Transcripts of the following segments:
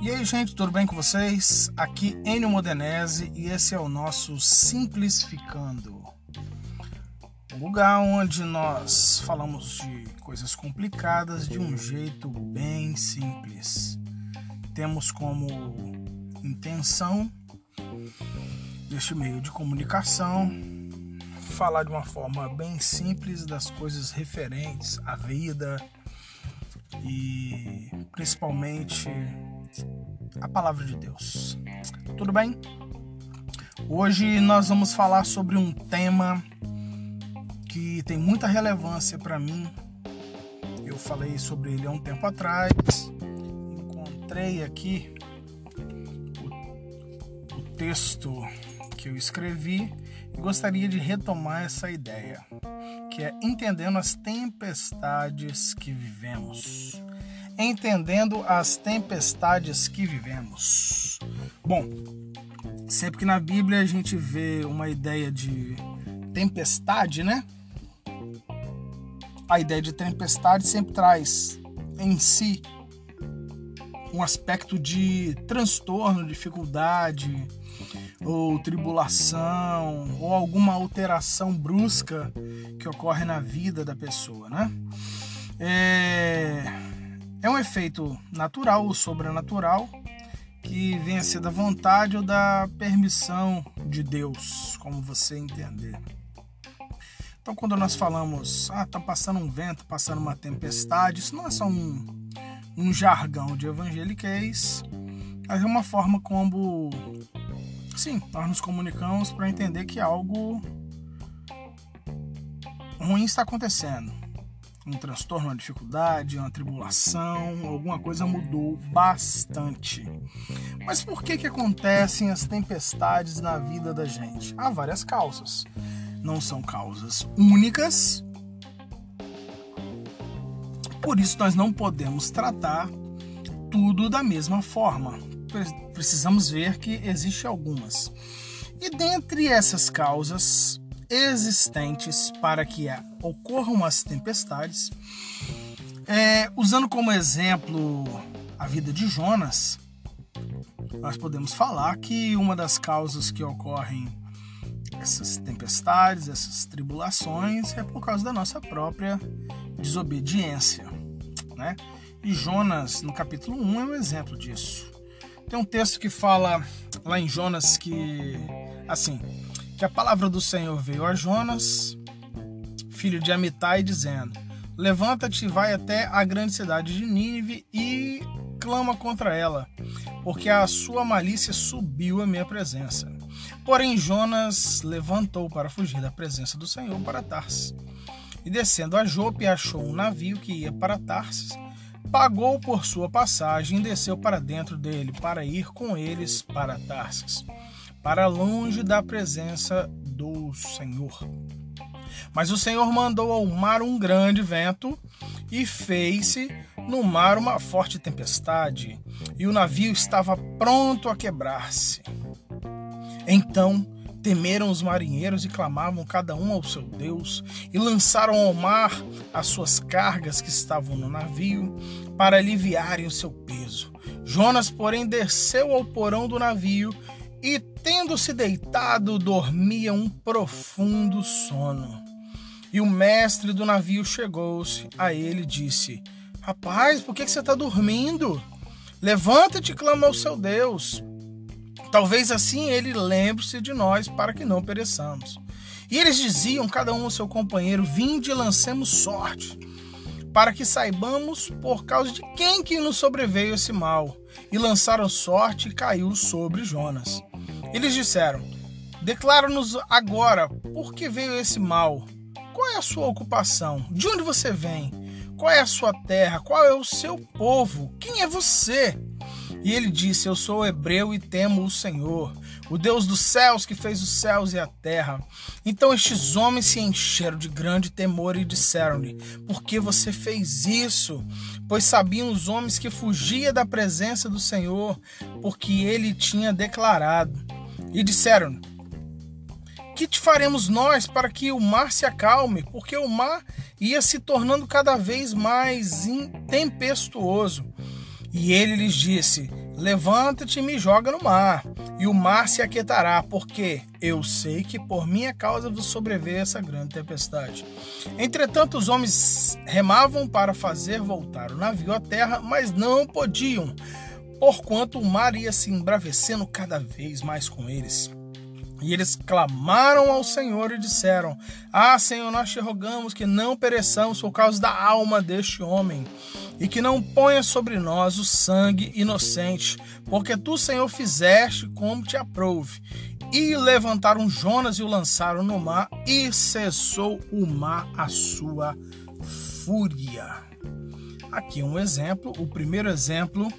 E aí, gente, tudo bem com vocês? Aqui Enio Modenese e esse é o nosso Simplificando. Um lugar onde nós falamos de coisas complicadas de um jeito bem simples. Temos como intenção deste meio de comunicação falar de uma forma bem simples das coisas referentes à vida e principalmente a palavra de Deus. Tudo bem? Hoje nós vamos falar sobre um tema que tem muita relevância para mim. Eu falei sobre ele há um tempo atrás. Encontrei aqui o, o texto que eu escrevi e gostaria de retomar essa ideia, que é entendendo as tempestades que vivemos entendendo as tempestades que vivemos. Bom, sempre que na Bíblia a gente vê uma ideia de tempestade, né? A ideia de tempestade sempre traz em si um aspecto de transtorno, dificuldade, ou tribulação, ou alguma alteração brusca que ocorre na vida da pessoa, né? É é um efeito natural ou sobrenatural que vem a ser da vontade ou da permissão de Deus, como você entender. Então, quando nós falamos, ah, tá passando um vento, passando uma tempestade, isso não é só um, um jargão de evangeliquez, mas é uma forma como, sim, nós nos comunicamos para entender que algo ruim está acontecendo um transtorno, uma dificuldade, uma tribulação, alguma coisa mudou bastante. Mas por que que acontecem as tempestades na vida da gente? Há várias causas. Não são causas únicas. Por isso nós não podemos tratar tudo da mesma forma. Precisamos ver que existe algumas. E dentre essas causas, existentes para que ocorram as tempestades. É, usando como exemplo a vida de Jonas, nós podemos falar que uma das causas que ocorrem essas tempestades, essas tribulações, é por causa da nossa própria desobediência. Né? E Jonas, no capítulo 1, é um exemplo disso. Tem um texto que fala lá em Jonas que, assim, que a palavra do Senhor veio a Jonas, filho de Amitai, dizendo: Levanta-te e vai até a grande cidade de Nínive e clama contra ela, porque a sua malícia subiu à minha presença. Porém, Jonas levantou para fugir da presença do Senhor para Tarsis. E descendo a Jope, achou um navio que ia para Tarsis, pagou por sua passagem e desceu para dentro dele, para ir com eles para Tarsis para longe da presença do Senhor. Mas o Senhor mandou ao mar um grande vento e fez-se no mar uma forte tempestade, e o navio estava pronto a quebrar-se. Então temeram os marinheiros e clamavam cada um ao seu Deus, e lançaram ao mar as suas cargas que estavam no navio, para aliviarem o seu peso. Jonas, porém, desceu ao porão do navio e, tendo-se deitado, dormia um profundo sono. E o mestre do navio chegou-se a ele e disse: Rapaz, por que você está dormindo? Levanta-te e clama ao seu Deus. Talvez assim ele lembre-se de nós para que não pereçamos. E eles diziam, cada um ao seu companheiro: Vinde e lancemos sorte, para que saibamos por causa de quem que nos sobreveio esse mal. E lançaram sorte e caiu sobre Jonas. Eles disseram: Declara-nos agora por que veio esse mal. Qual é a sua ocupação? De onde você vem? Qual é a sua terra? Qual é o seu povo? Quem é você? E ele disse: Eu sou hebreu e temo o Senhor, o Deus dos céus que fez os céus e a terra. Então estes homens se encheram de grande temor e disseram-lhe: Por que você fez isso? Pois sabiam os homens que fugia da presença do Senhor, porque ele tinha declarado. E disseram: que te faremos nós para que o mar se acalme? Porque o mar ia se tornando cada vez mais tempestuoso. E ele lhes disse: Levanta-te e me joga no mar, e o mar se aquietará, porque eu sei que por minha causa vos sobreveio essa grande tempestade. Entretanto, os homens remavam para fazer voltar o navio à terra, mas não podiam, porquanto o mar ia se embravecendo cada vez mais com eles. E eles clamaram ao Senhor e disseram: Ah, Senhor, nós te rogamos que não pereçamos por causa da alma deste homem, e que não ponha sobre nós o sangue inocente, porque tu, Senhor, fizeste como te aprouve. E levantaram Jonas e o lançaram no mar, e cessou o mar a sua fúria. Aqui um exemplo, o primeiro exemplo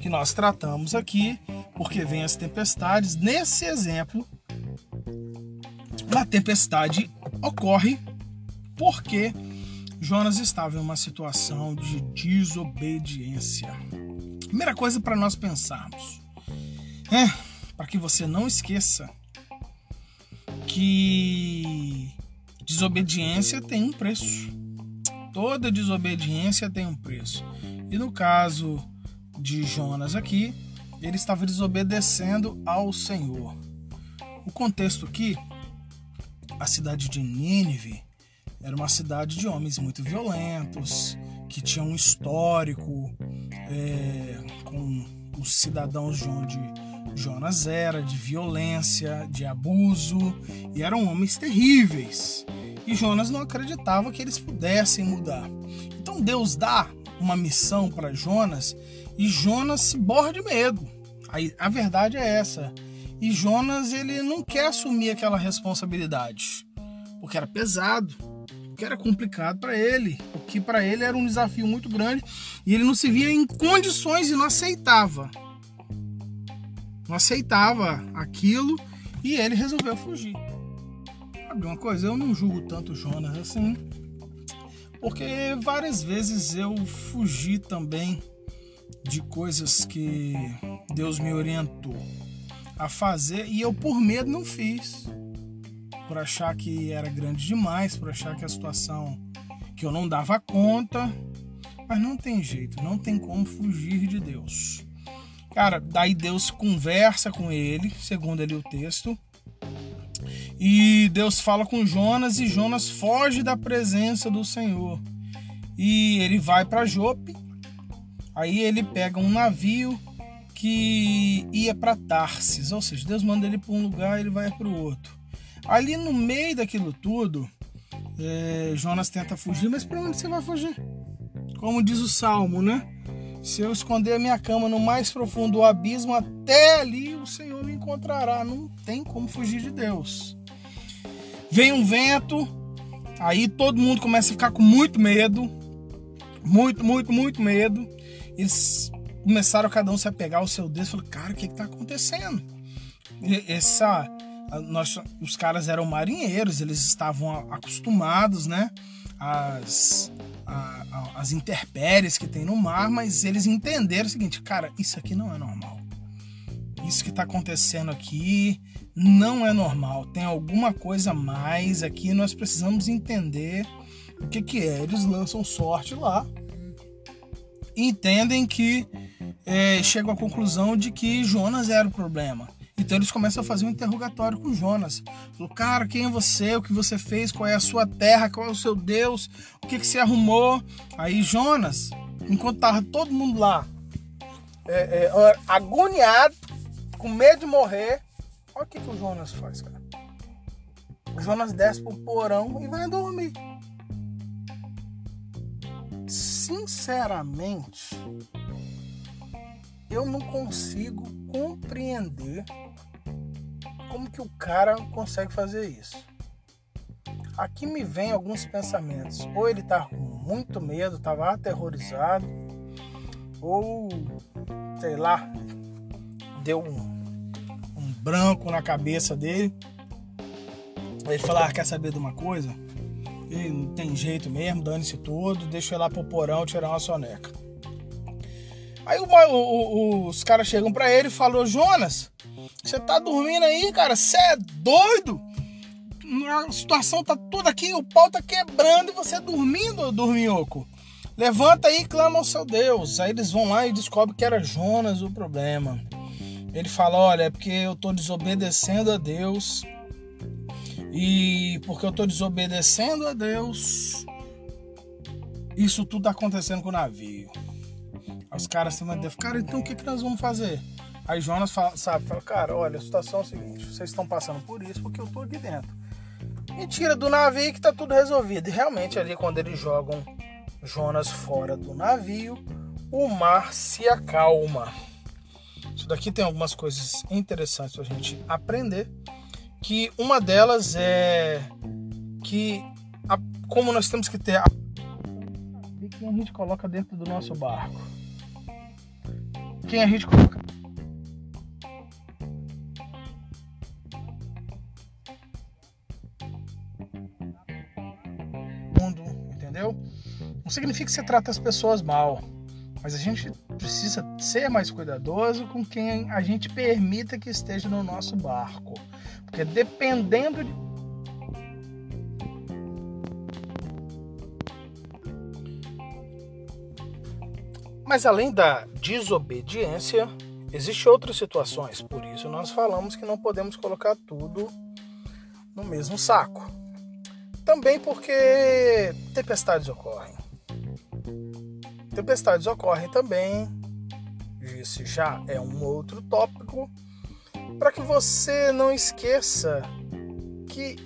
que nós tratamos aqui, porque vem as tempestades. Nesse exemplo, a tempestade ocorre porque Jonas estava em uma situação de desobediência. Primeira coisa para nós pensarmos é para que você não esqueça que desobediência tem um preço. Toda desobediência tem um preço. E no caso de Jonas aqui, ele estava desobedecendo ao Senhor. O contexto aqui, a cidade de Nínive era uma cidade de homens muito violentos, que tinham um histórico é, com os cidadãos de onde Jonas era, de violência, de abuso, e eram homens terríveis. E Jonas não acreditava que eles pudessem mudar. Então Deus dá uma missão para Jonas e Jonas se borra de medo. A, a verdade é essa. E Jonas ele não quer assumir aquela responsabilidade, porque era pesado, porque era complicado para ele, porque para ele era um desafio muito grande e ele não se via em condições e não aceitava. Não aceitava aquilo e ele resolveu fugir. Sabe uma coisa? Eu não julgo tanto Jonas assim, porque várias vezes eu fugi também de coisas que Deus me orientou a fazer e eu por medo não fiz. Por achar que era grande demais, por achar que a situação que eu não dava conta. Mas não tem jeito, não tem como fugir de Deus. Cara, daí Deus conversa com ele, segundo ali o texto. E Deus fala com Jonas e Jonas foge da presença do Senhor. E ele vai para Jope Aí ele pega um navio que ia para Tarsis, ou seja, Deus manda ele para um lugar ele vai para o outro. Ali no meio daquilo tudo, é, Jonas tenta fugir, mas para onde você vai fugir? Como diz o Salmo, né? Se eu esconder a minha cama no mais profundo do abismo, até ali o Senhor me encontrará. Não tem como fugir de Deus. Vem um vento, aí todo mundo começa a ficar com muito medo, muito, muito, muito medo eles começaram cada um se apegar ao seu Deus. Falei, cara, o que está acontecendo? Essa, nós, os caras eram marinheiros, eles estavam acostumados, né? As, a, a, as intempéries que tem no mar, mas eles entenderam o seguinte, cara, isso aqui não é normal. Isso que está acontecendo aqui não é normal. Tem alguma coisa mais aqui. Nós precisamos entender o que, que é. Eles lançam sorte lá entendem que é, chegam à conclusão de que Jonas era o problema. Então eles começam a fazer um interrogatório com Jonas. Falou, cara, quem é você? O que você fez? Qual é a sua terra? Qual é o seu Deus? O que, que você arrumou? Aí Jonas, enquanto tava todo mundo lá, é, é, agoniado, com medo de morrer, olha o que, que o Jonas faz, cara. O Jonas desce pro porão e vai dormir sinceramente, eu não consigo compreender como que o cara consegue fazer isso. Aqui me vem alguns pensamentos. Ou ele tá com muito medo, tava aterrorizado, ou sei lá, deu um, um branco na cabeça dele. Ele falar, ah, quer saber de uma coisa? E não tem jeito mesmo, dane-se tudo, deixa eu ir lá pro porão tirar uma soneca. Aí o, o, os caras chegam para ele e falam, Jonas, Você tá dormindo aí, cara? Você é doido? A situação tá toda aqui, o pau tá quebrando e você dormindo, dorminhoco. Levanta aí e clama ao seu Deus. Aí eles vão lá e descobrem que era Jonas o problema. Ele fala: Olha, é porque eu tô desobedecendo a Deus. E porque eu tô desobedecendo a Deus, isso tudo tá acontecendo com o navio. Os caras se mandam, cara, então o que, que nós vamos fazer? Aí Jonas fala, sabe, fala, cara, olha, a situação é a seguinte, vocês estão passando por isso porque eu tô aqui dentro. Me tira do navio que tá tudo resolvido. E realmente ali quando eles jogam Jonas fora do navio, o mar se acalma. Isso daqui tem algumas coisas interessantes para a gente aprender. Que uma delas é que a, como nós temos que ter a quem a gente coloca dentro do nosso barco. Quem a gente coloca significa que você trata as pessoas mal, mas a gente precisa ser mais cuidadoso com quem a gente permita que esteja no nosso barco. Porque dependendo de Mas além da desobediência, existem outras situações. Por isso nós falamos que não podemos colocar tudo no mesmo saco. Também porque tempestades ocorrem. Tempestades ocorrem também, isso já é um outro tópico, para que você não esqueça que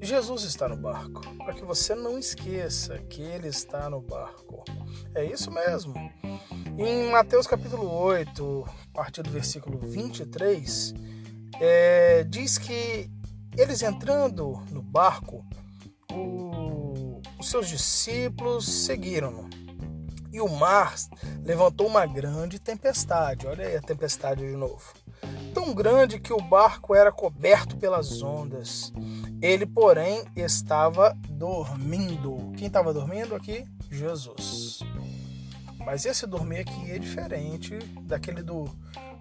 Jesus está no barco, para que você não esqueça que Ele está no barco. É isso mesmo. Em Mateus capítulo 8, a partir do versículo 23, é, diz que eles entrando no barco, o, os seus discípulos seguiram-no e o mar levantou uma grande tempestade. Olha aí a tempestade de novo. Tão grande que o barco era coberto pelas ondas. Ele, porém, estava dormindo. Quem estava dormindo aqui? Jesus. Mas esse dormir aqui é diferente daquele do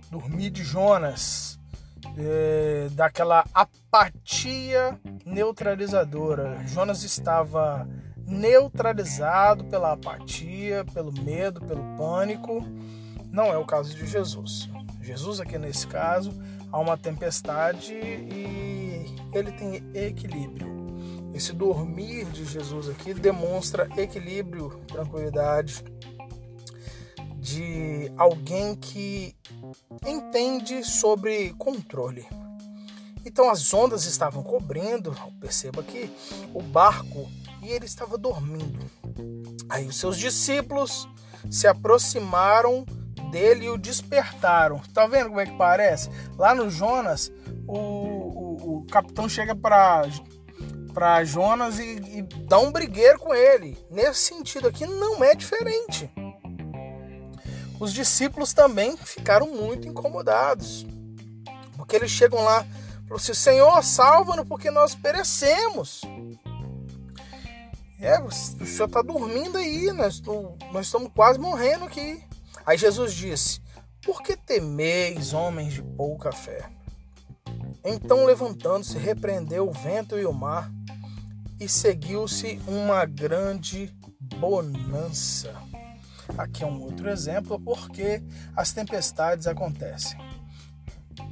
dormir de Jonas, é, daquela apatia neutralizadora. Jonas estava neutralizado pela apatia, pelo medo, pelo pânico. Não é o caso de Jesus. Jesus, aqui nesse caso, há uma tempestade e ele tem equilíbrio. Esse dormir de Jesus aqui demonstra equilíbrio, tranquilidade de alguém que entende sobre controle. Então as ondas estavam cobrindo, perceba que o barco e ele estava dormindo. Aí os seus discípulos se aproximaram dele e o despertaram. Tá vendo como é que parece? Lá no Jonas, o, o, o capitão chega para para Jonas e, e dá um brigueiro com ele. Nesse sentido aqui não é diferente. Os discípulos também ficaram muito incomodados. Porque eles chegam lá falam assim: Senhor, salva-nos porque nós perecemos. É, o senhor está dormindo aí, nós, nós estamos quase morrendo aqui. Aí Jesus disse: Por que temeis, homens de pouca fé? Então, levantando-se, repreendeu o vento e o mar, e seguiu-se uma grande bonança. Aqui é um outro exemplo porque as tempestades acontecem.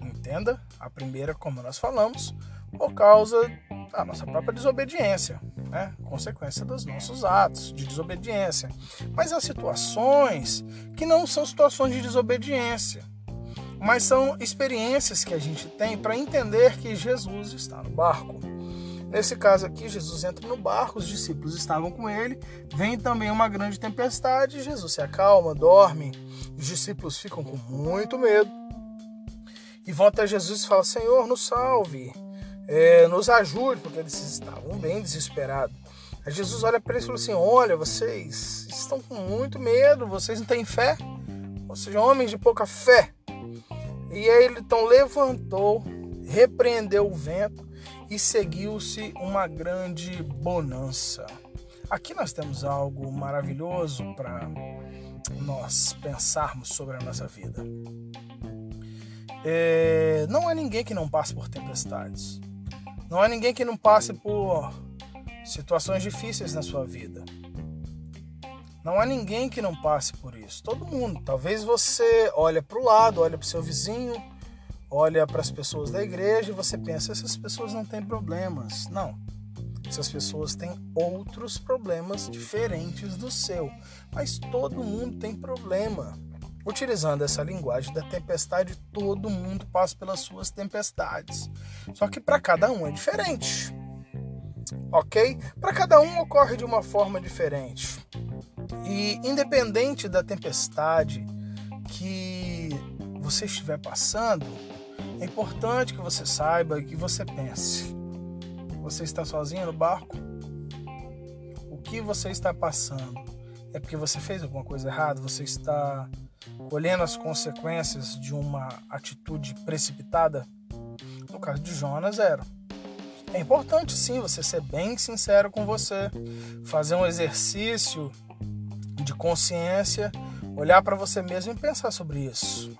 Entenda? A primeira, como nós falamos, por causa da nossa própria desobediência né? consequência dos nossos atos de desobediência. Mas há situações que não são situações de desobediência, mas são experiências que a gente tem para entender que Jesus está no barco. Nesse caso aqui, Jesus entra no barco, os discípulos estavam com ele, vem também uma grande tempestade, Jesus se acalma, dorme, os discípulos ficam com muito medo e vão até Jesus e falam: Senhor, nos salve é, nos ajude, porque eles estavam bem desesperados. Aí Jesus olha para eles e fala assim: Olha, vocês estão com muito medo, vocês não têm fé, ou seja, homens de pouca fé. E aí ele então levantou, repreendeu o vento e seguiu-se uma grande bonança. Aqui nós temos algo maravilhoso para nós pensarmos sobre a nossa vida. É, não há ninguém que não passe por tempestades. Não há ninguém que não passe por situações difíceis na sua vida. Não há ninguém que não passe por isso. Todo mundo. Talvez você olhe para o lado, olhe para o seu vizinho, olha para as pessoas da igreja e você pensa: essas pessoas não têm problemas. Não. Essas pessoas têm outros problemas diferentes do seu. Mas todo mundo tem problema. Utilizando essa linguagem da tempestade, todo mundo passa pelas suas tempestades. Só que para cada um é diferente. Ok? Para cada um ocorre de uma forma diferente. E independente da tempestade que você estiver passando, é importante que você saiba e que você pense. Você está sozinho no barco? O que você está passando? É porque você fez alguma coisa errada? Você está colhendo as consequências de uma atitude precipitada? No caso de Jonas, era. É importante sim você ser bem sincero com você, fazer um exercício de consciência, olhar para você mesmo e pensar sobre isso.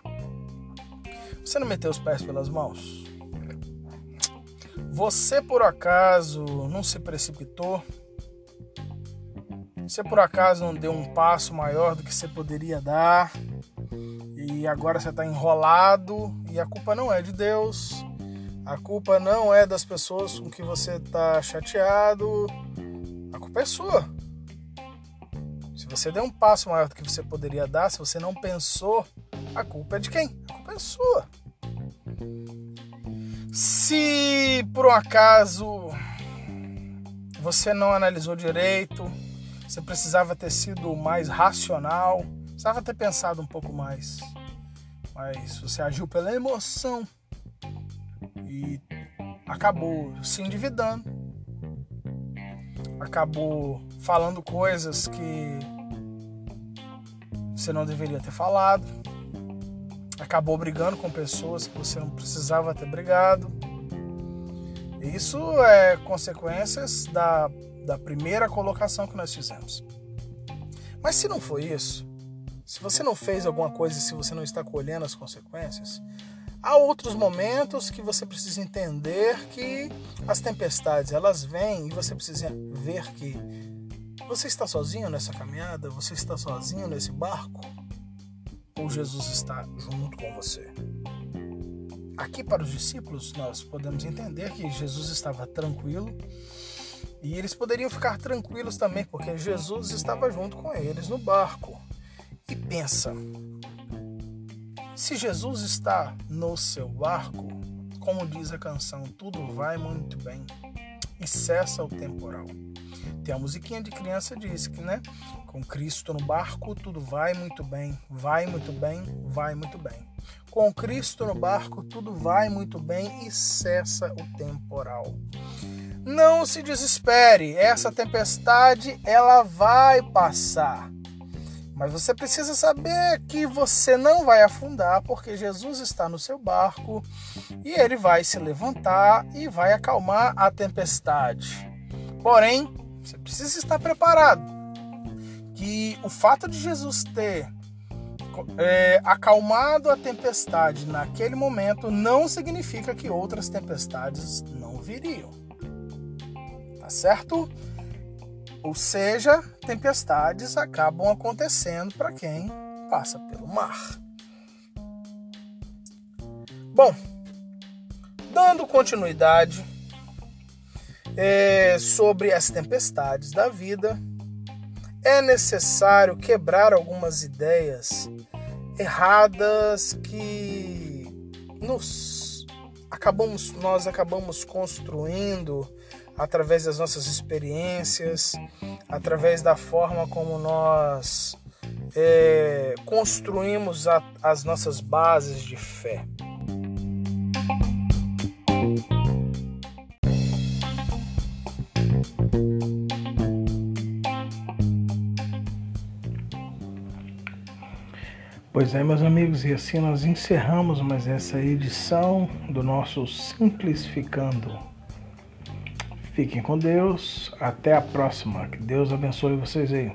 Você não meteu os pés pelas mãos? Você por acaso não se precipitou? Você por acaso não deu um passo maior do que você poderia dar? E agora você está enrolado e a culpa não é de Deus, a culpa não é das pessoas com que você está chateado, a culpa é sua. Se você deu um passo maior do que você poderia dar, se você não pensou, a culpa é de quem? A culpa é sua. Se por um acaso você não analisou direito, você precisava ter sido mais racional, precisava ter pensado um pouco mais. Mas você agiu pela emoção e acabou se endividando, acabou falando coisas que você não deveria ter falado, acabou brigando com pessoas que você não precisava ter brigado. Isso é consequências da, da primeira colocação que nós fizemos. Mas se não foi isso, se você não fez alguma coisa e se você não está colhendo as consequências, há outros momentos que você precisa entender que as tempestades elas vêm e você precisa ver que você está sozinho nessa caminhada, você está sozinho nesse barco ou Jesus está junto com você. Aqui para os discípulos nós podemos entender que Jesus estava tranquilo e eles poderiam ficar tranquilos também porque Jesus estava junto com eles no barco. E pensa, se Jesus está no seu barco, como diz a canção, tudo vai muito bem e cessa o temporal. Tem a musiquinha de criança diz que, né? Com Cristo no barco, tudo vai muito bem, vai muito bem, vai muito bem. Com Cristo no barco, tudo vai muito bem e cessa o temporal. Não se desespere, essa tempestade ela vai passar. Mas você precisa saber que você não vai afundar, porque Jesus está no seu barco e ele vai se levantar e vai acalmar a tempestade. Porém, você precisa estar preparado que o fato de Jesus ter é, acalmado a tempestade naquele momento não significa que outras tempestades não viriam. Tá certo? Ou seja, tempestades acabam acontecendo para quem passa pelo mar. Bom, dando continuidade é, sobre as tempestades da vida, é necessário quebrar algumas ideias erradas que nos acabamos nós acabamos construindo através das nossas experiências, através da forma como nós é, construímos a, as nossas bases de fé. Pois é, meus amigos, e assim nós encerramos mais essa edição do nosso Simplificando. Fiquem com Deus. Até a próxima. Que Deus abençoe vocês aí.